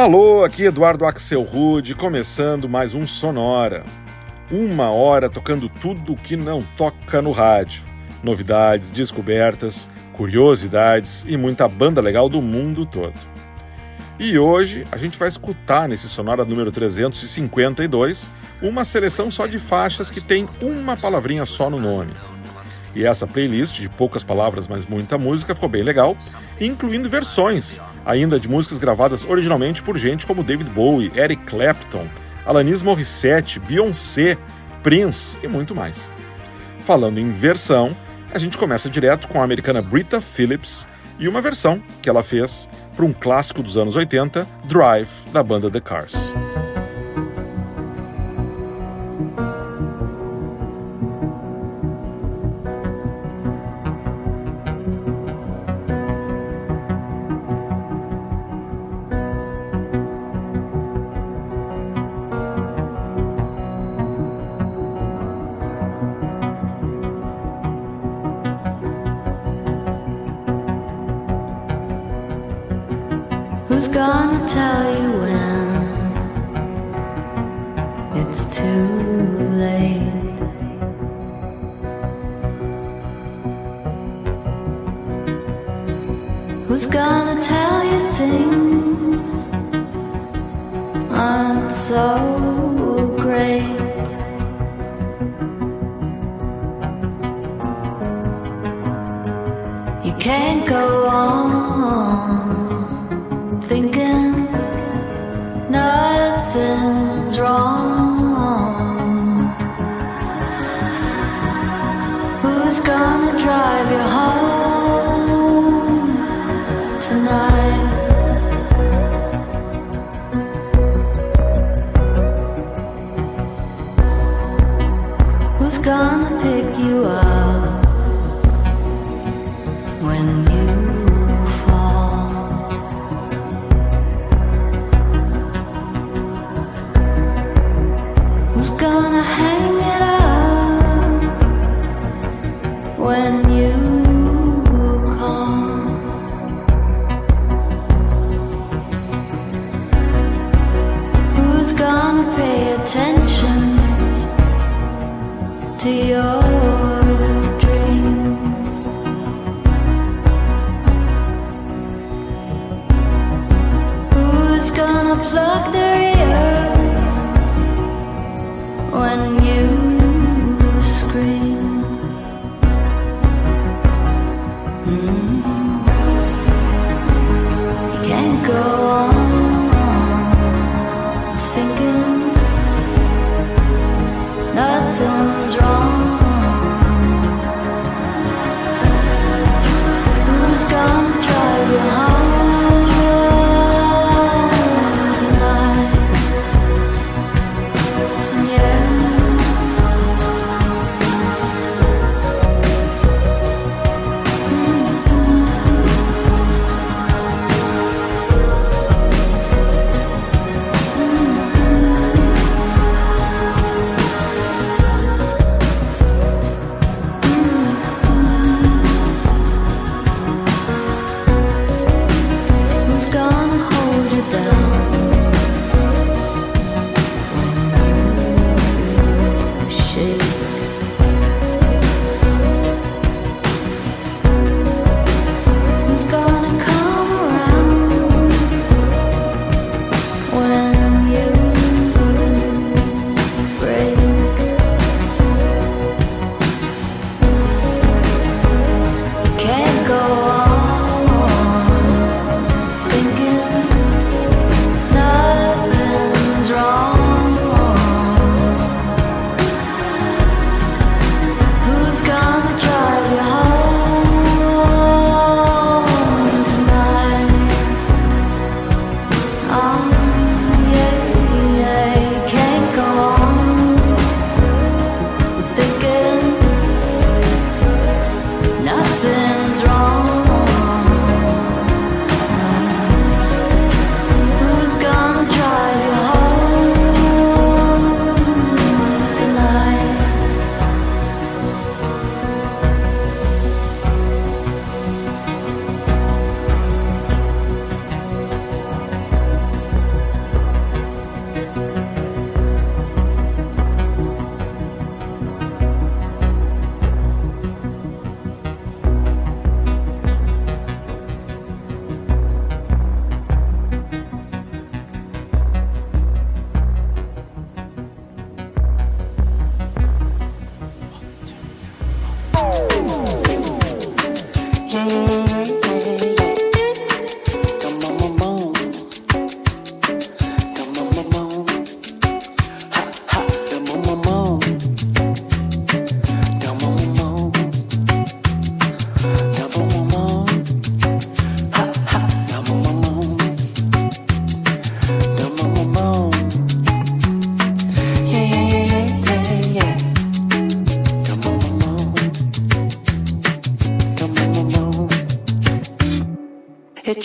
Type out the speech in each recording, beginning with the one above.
Alô, aqui Eduardo Axel Rude, começando mais um Sonora. Uma hora tocando tudo que não toca no rádio. Novidades, descobertas, curiosidades e muita banda legal do mundo todo. E hoje a gente vai escutar nesse Sonora número 352 uma seleção só de faixas que tem uma palavrinha só no nome. E essa playlist de poucas palavras, mas muita música ficou bem legal, incluindo versões ainda de músicas gravadas originalmente por gente como David Bowie, Eric Clapton, Alanis Morissette, Beyoncé, Prince e muito mais. Falando em versão, a gente começa direto com a americana Britta Phillips e uma versão que ela fez para um clássico dos anos 80, Drive, da banda The Cars.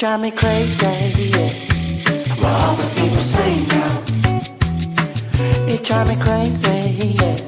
drive me crazy. Yeah. What the people say now, it drive me crazy. Yeah.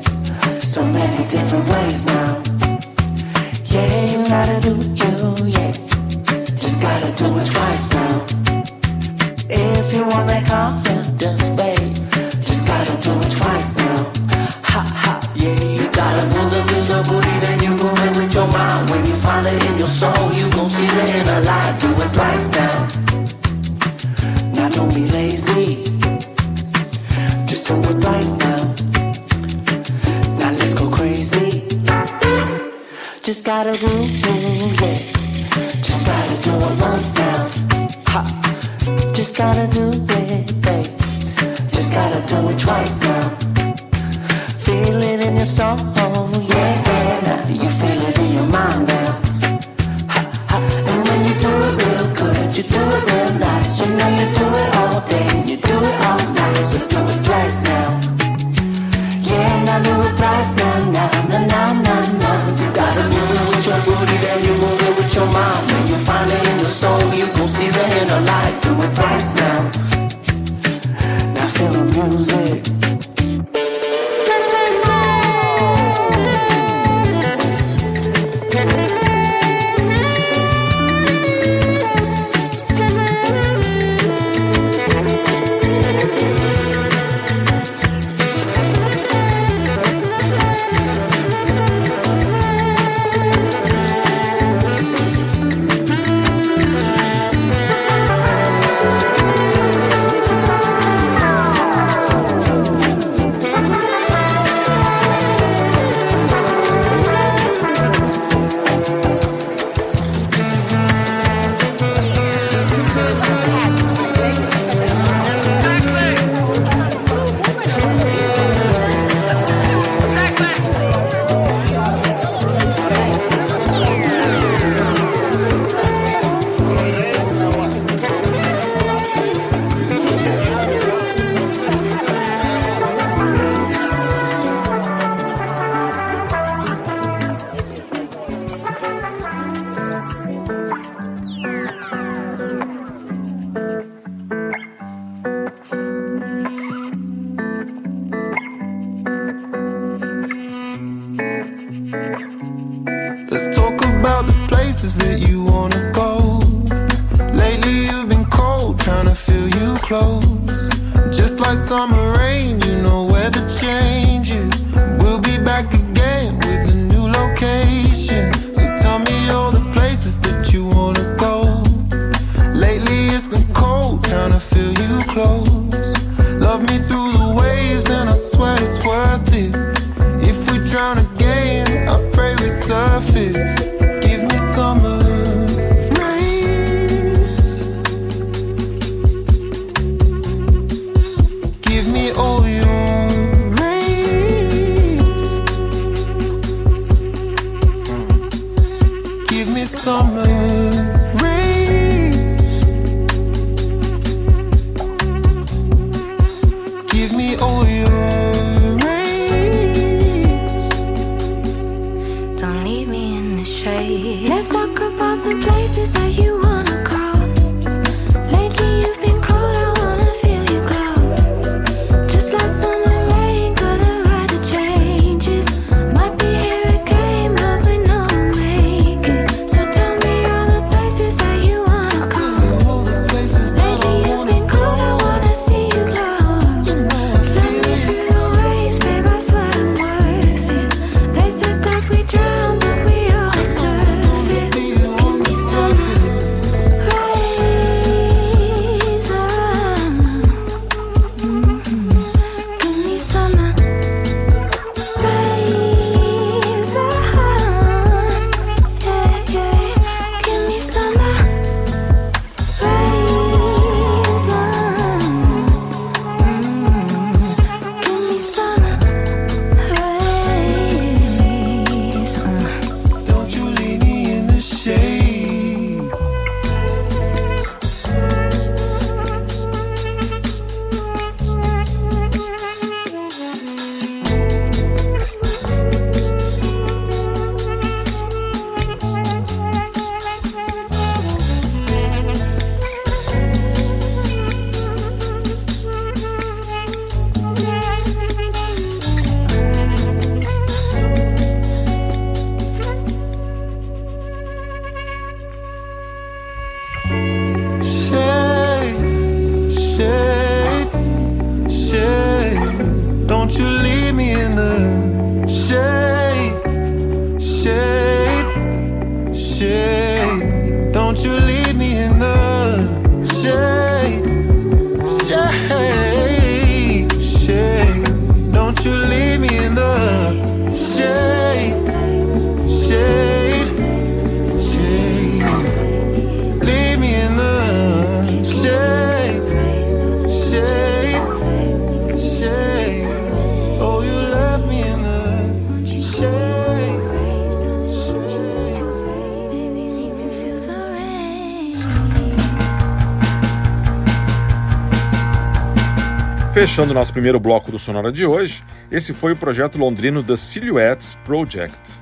Fechando nosso primeiro bloco do Sonora de hoje, esse foi o projeto londrino The Silhouettes Project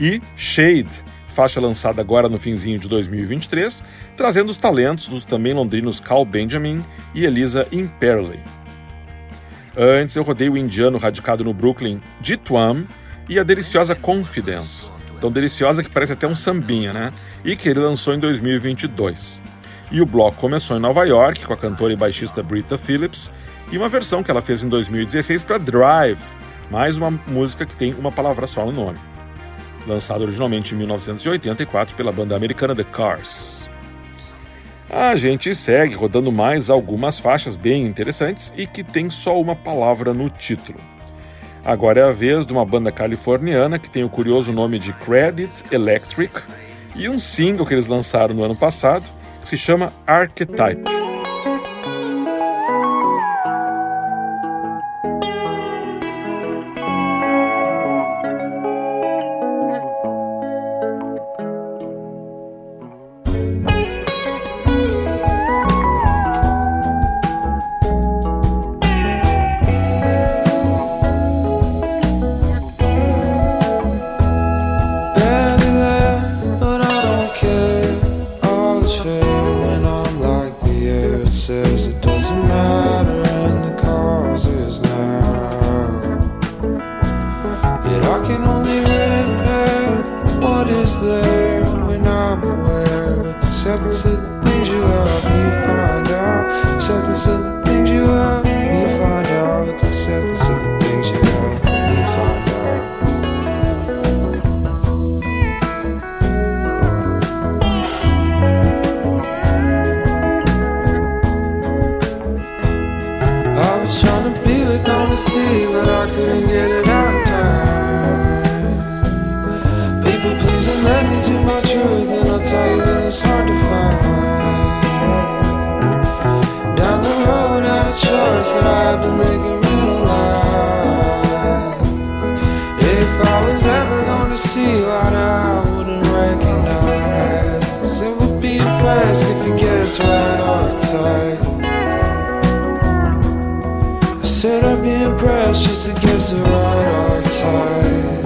e Shade, faixa lançada agora no finzinho de 2023, trazendo os talentos dos também londrinos Carl Benjamin e Elisa Imperley. Antes eu rodei o indiano radicado no Brooklyn, Jitwam, e a deliciosa Confidence, tão deliciosa que parece até um sambinha, né? E que ele lançou em 2022. E o bloco começou em Nova York com a cantora e baixista Brita Phillips e uma versão que ela fez em 2016 para Drive, mais uma música que tem uma palavra só no nome. Lançada originalmente em 1984 pela banda americana The Cars. A gente segue rodando mais algumas faixas bem interessantes e que tem só uma palavra no título. Agora é a vez de uma banda californiana que tem o curioso nome de Credit Electric e um single que eles lançaram no ano passado que se chama Archetype. Had to make it realize. If I was ever to see you I wouldn't recognize. It would be impressed if you guess right or tight. I said I'd be impressed just to guess the right archetype. Barely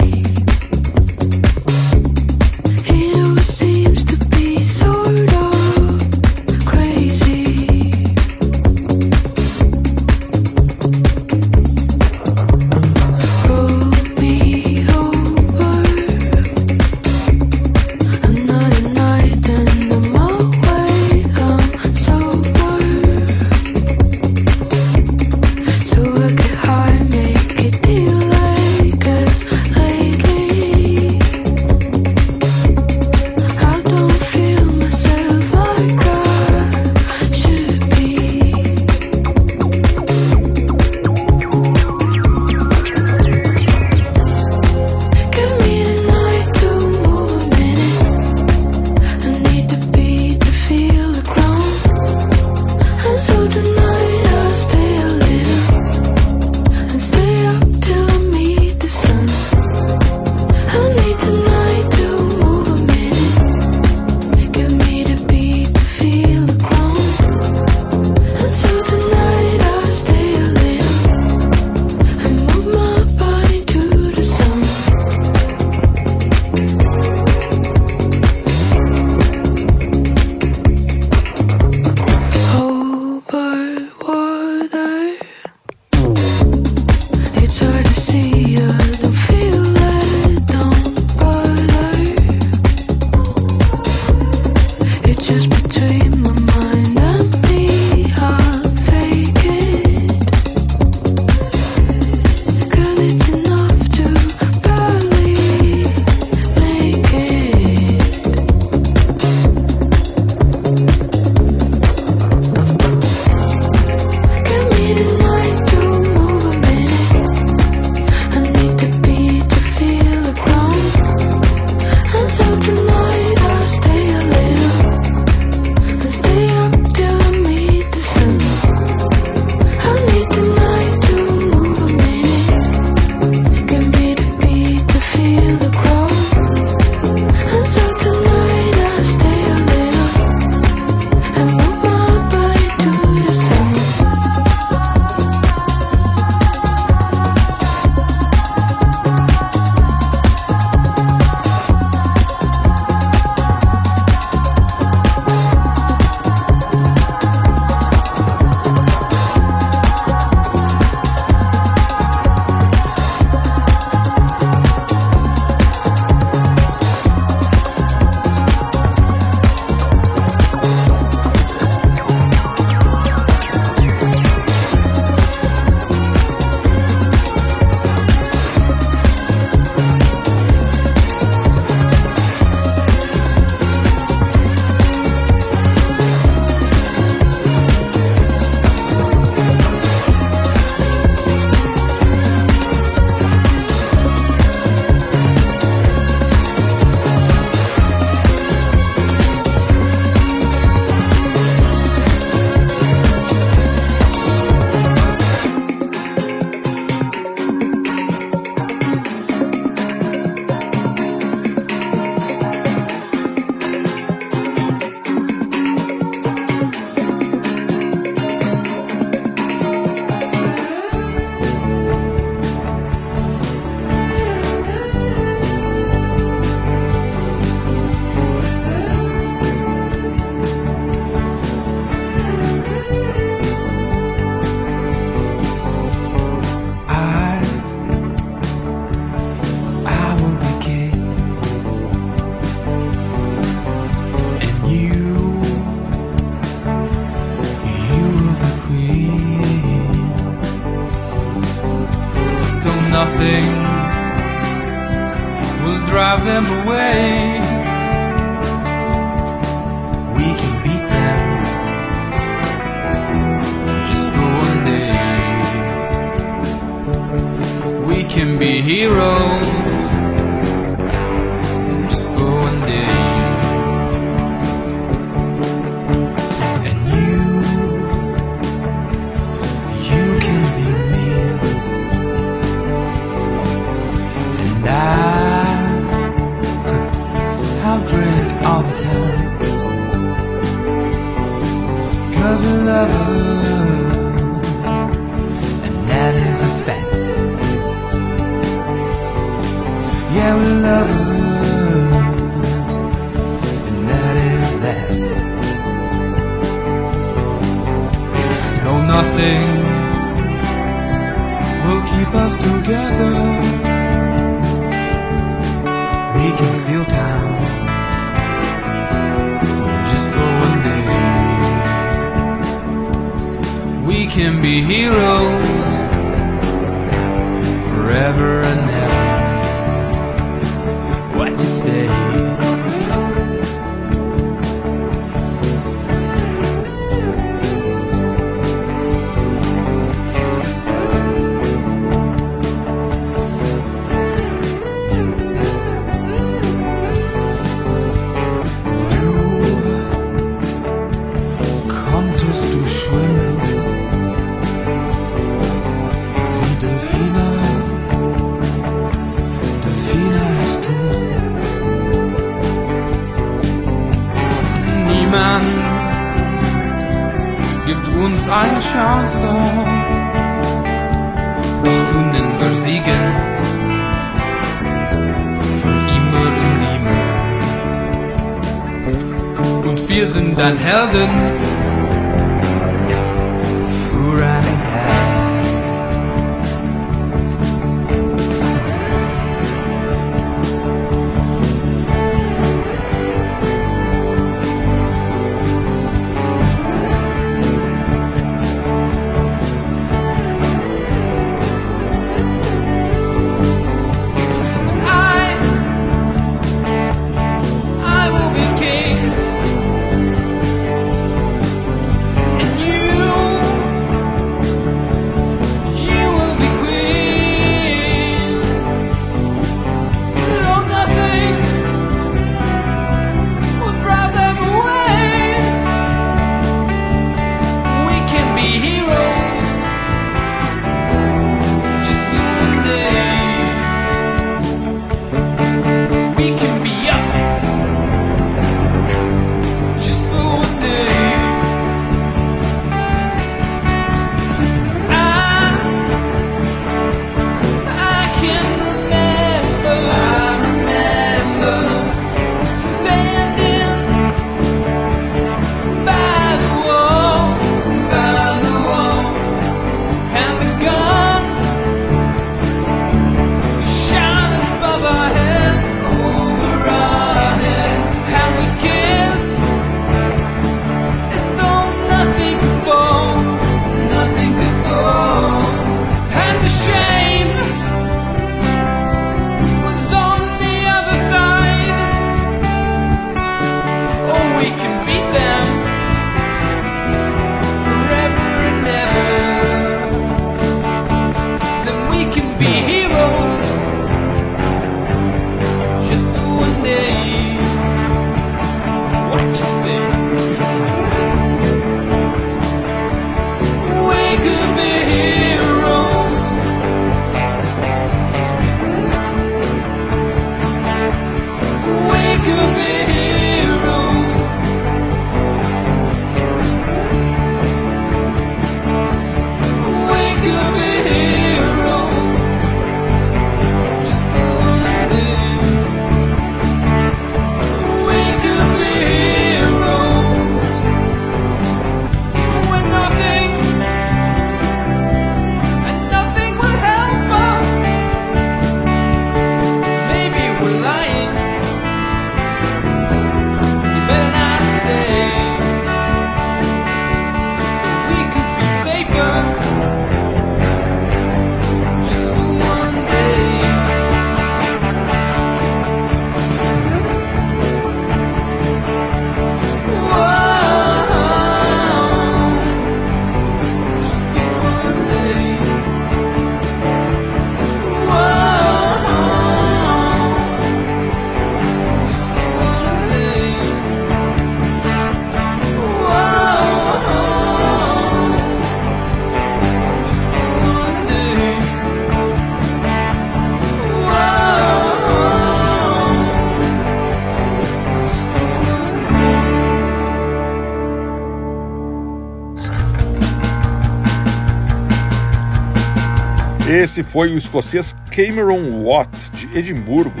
Esse foi o escocês Cameron Watt, de Edimburgo,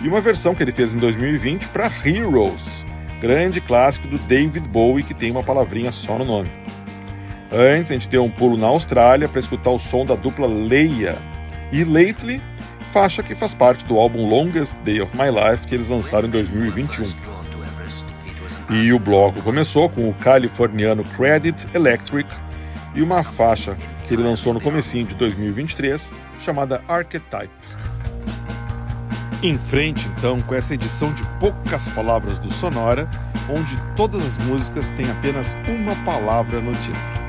e uma versão que ele fez em 2020 para Heroes, grande clássico do David Bowie que tem uma palavrinha só no nome. Antes, a gente deu um pulo na Austrália para escutar o som da dupla Leia e Lately, faixa que faz parte do álbum Longest Day of My Life que eles lançaram em 2021. E o bloco começou com o californiano Credit Electric e uma faixa que ele lançou no comecinho de 2023 chamada Archetype. Em frente, então, com essa edição de poucas palavras do Sonora, onde todas as músicas têm apenas uma palavra no título.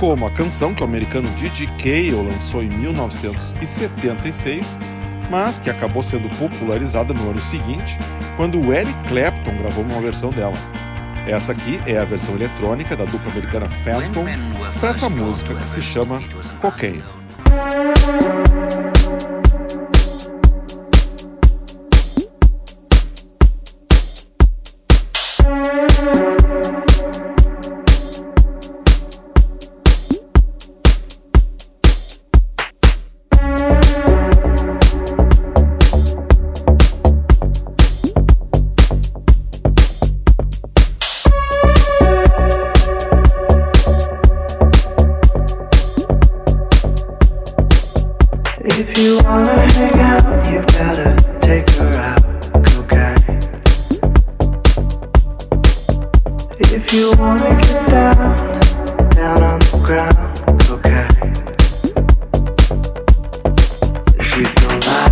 Como a canção que o americano Didi Cale lançou em 1976, mas que acabou sendo popularizada no ano seguinte, quando o Eric Clapton gravou uma versão dela. Essa aqui é a versão eletrônica da dupla americana Phantom para essa música que se chama Cocaine.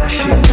She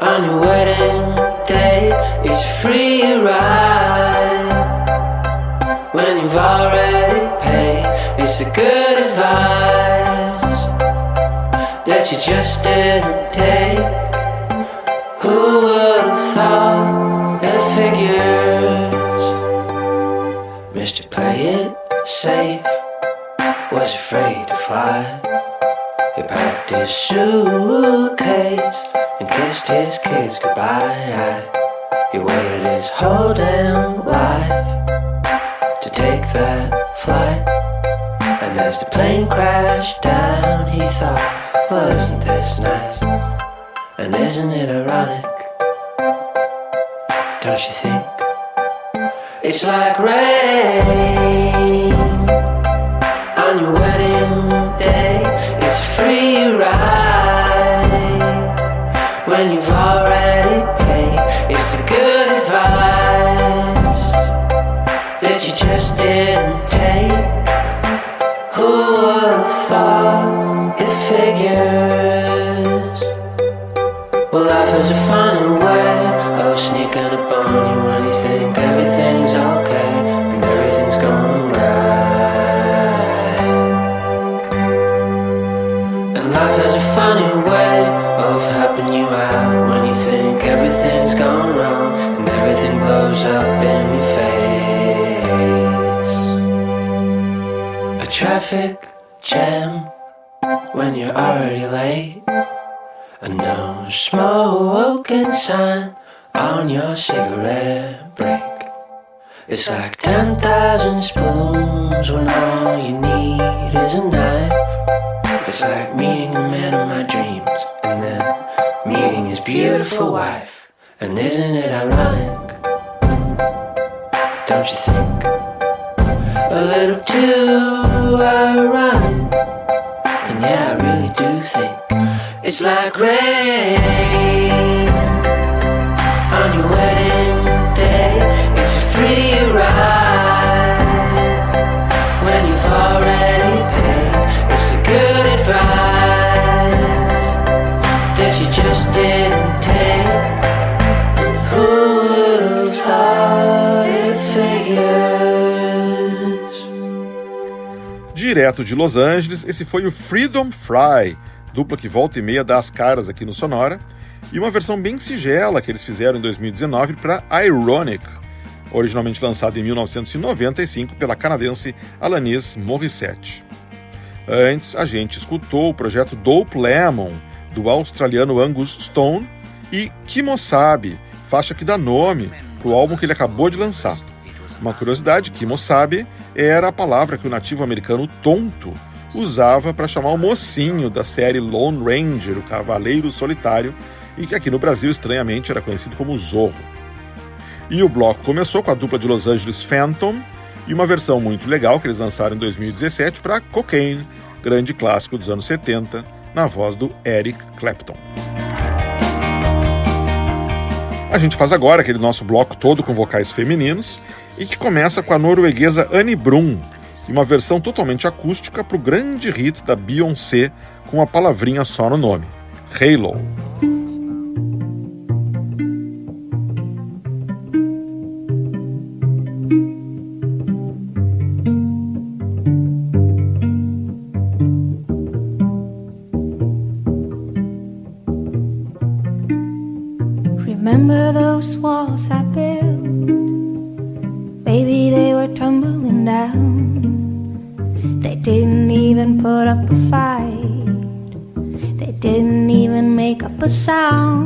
on your wedding day. It's a free ride when you've already paid. It's a good advice that you just didn't take. Who would have thought it figures, Mr. Play It Safe was afraid to fly his suitcase and kissed his kids goodbye. He waited his whole damn life to take that flight. And as the plane crashed down, he thought, well, isn't this nice? And isn't it ironic? Don't you think? It's like rain on your wedding day. A free ride when you've already paid. It's the good advice that you just didn't take. Who would have thought it figures? Well, life is a funny way of sneaking up on you when you think everything's funny way of helping you out when you think everything's gone wrong and everything blows up in your face. A traffic jam when you're already late. A no smoking sign on your cigarette break. It's like 10,000 spoons when all you need is a knife. It's like meeting the man of my dreams and then meeting his beautiful wife. And isn't it ironic? Don't you think? A little too ironic. And yeah, I really do think it's like rain on your wedding day. It's a free ride Direto de Los Angeles, esse foi o Freedom Fry, dupla que volta e meia dá as caras aqui no Sonora, e uma versão bem sigela que eles fizeram em 2019 para Ironic, originalmente lançada em 1995 pela canadense Alanis Morissette. Antes, a gente escutou o projeto Dope Lemon, do australiano Angus Stone, e Kimosabi, faixa que dá nome para o álbum que ele acabou de lançar. Uma curiosidade, Kimosabi era a palavra que o nativo americano tonto usava para chamar o mocinho da série Lone Ranger, o Cavaleiro Solitário, e que aqui no Brasil, estranhamente, era conhecido como Zorro. E o bloco começou com a dupla de Los Angeles Phantom e uma versão muito legal que eles lançaram em 2017 para Cocaine, grande clássico dos anos 70, na voz do Eric Clapton. A gente faz agora aquele nosso bloco todo com vocais femininos e que começa com a norueguesa Annie Brun e uma versão totalmente acústica para o grande hit da Beyoncé com uma palavrinha só no nome, Halo. Up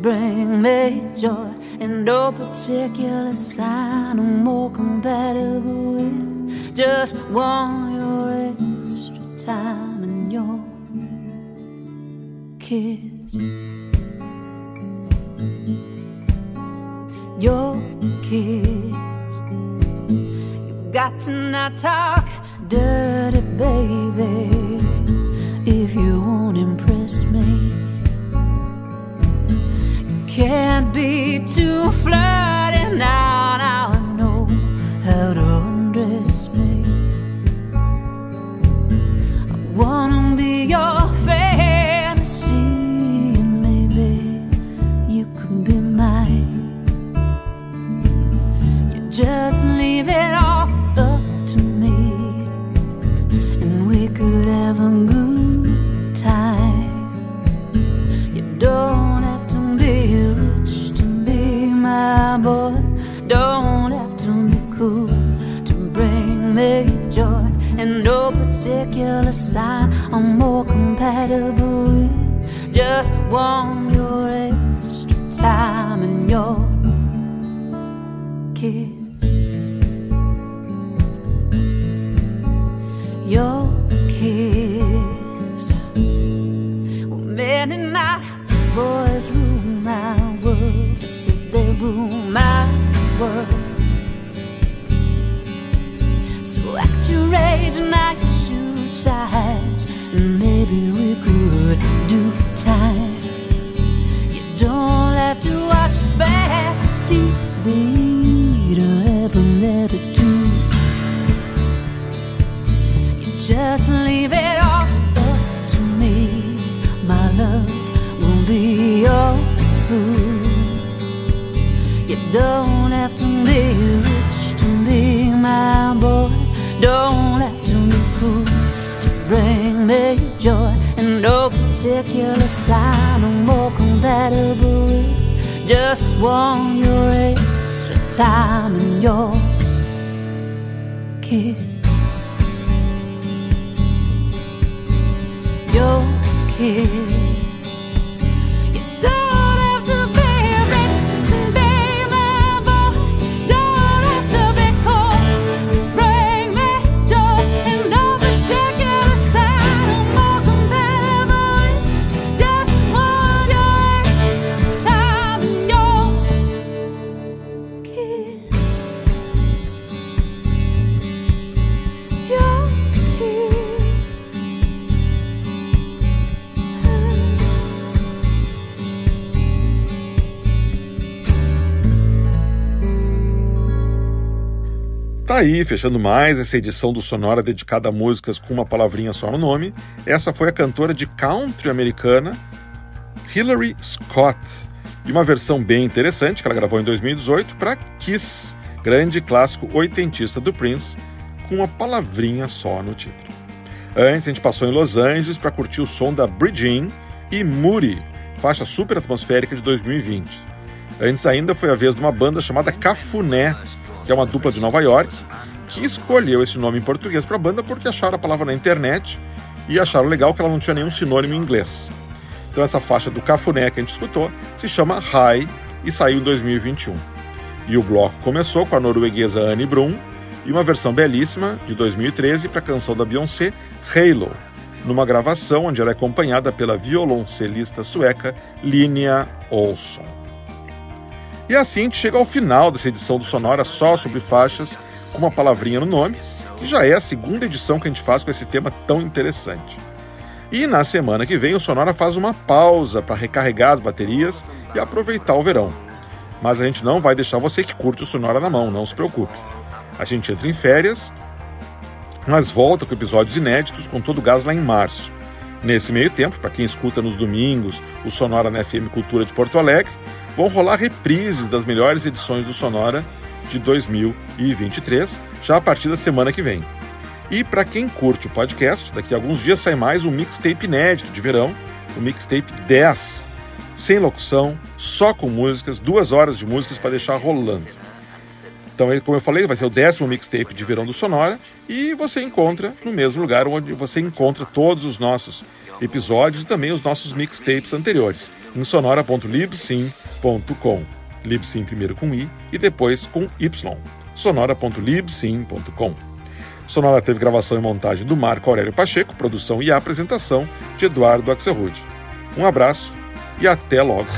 bring me joy in no particular sign I'm more compatible with. Just want your extra time and your kiss. Your kiss. You got to not talk dirty, baby, if you won't impress me can't be too fly. particular sign. I'm more compatible with Just want your extra time and your kiss. Your kiss. Well, men and night boys rule my world. They said they rule my world. Maybe we could do time. You don't have to watch bad TV to ever let it do. You just leave it all up to me. My love will be your food. You don't have to leave. ridiculous sign no more compatible just want your extra time and your kiss. Your kiss. Aí, fechando mais essa edição do Sonora dedicada a músicas com uma palavrinha só no nome. Essa foi a cantora de country americana Hillary Scott, e uma versão bem interessante que ela gravou em 2018 para Kiss, grande clássico oitentista do Prince, com uma palavrinha só no título. Antes, a gente passou em Los Angeles para curtir o som da Bridging e Moody, faixa super atmosférica de 2020. Antes ainda foi a vez de uma banda chamada Cafuné, que é uma dupla de Nova York, que escolheu esse nome em português para a banda porque acharam a palavra na internet e acharam legal que ela não tinha nenhum sinônimo em inglês. Então essa faixa do Cafuné que a gente escutou se chama High e saiu em 2021. E o bloco começou com a norueguesa Anne Brum e uma versão belíssima de 2013 para a canção da Beyoncé, Halo, numa gravação onde ela é acompanhada pela violoncelista sueca Linnea Olsson. E assim a gente chega ao final dessa edição do Sonora só sobre faixas com uma palavrinha no nome, que já é a segunda edição que a gente faz com esse tema tão interessante. E na semana que vem o Sonora faz uma pausa para recarregar as baterias e aproveitar o verão. Mas a gente não vai deixar você que curte o Sonora na mão, não se preocupe. A gente entra em férias, mas volta com episódios inéditos com todo o gás lá em março. Nesse meio tempo, para quem escuta nos domingos o Sonora na FM Cultura de Porto Alegre, vão rolar reprises das melhores edições do Sonora de 2023, já a partir da semana que vem. E para quem curte o podcast, daqui a alguns dias sai mais um mixtape inédito de verão, o mixtape 10, sem locução, só com músicas, duas horas de músicas para deixar rolando. Então, como eu falei, vai ser o décimo mixtape de verão do Sonora e você encontra no mesmo lugar onde você encontra todos os nossos episódios e também os nossos mixtapes anteriores, em sonora.libsim.com. Libsim primeiro com I e depois com Y. sonora.libsim.com. Sonora teve gravação e montagem do Marco Aurélio Pacheco, produção e apresentação de Eduardo Axelrude. Um abraço e até logo!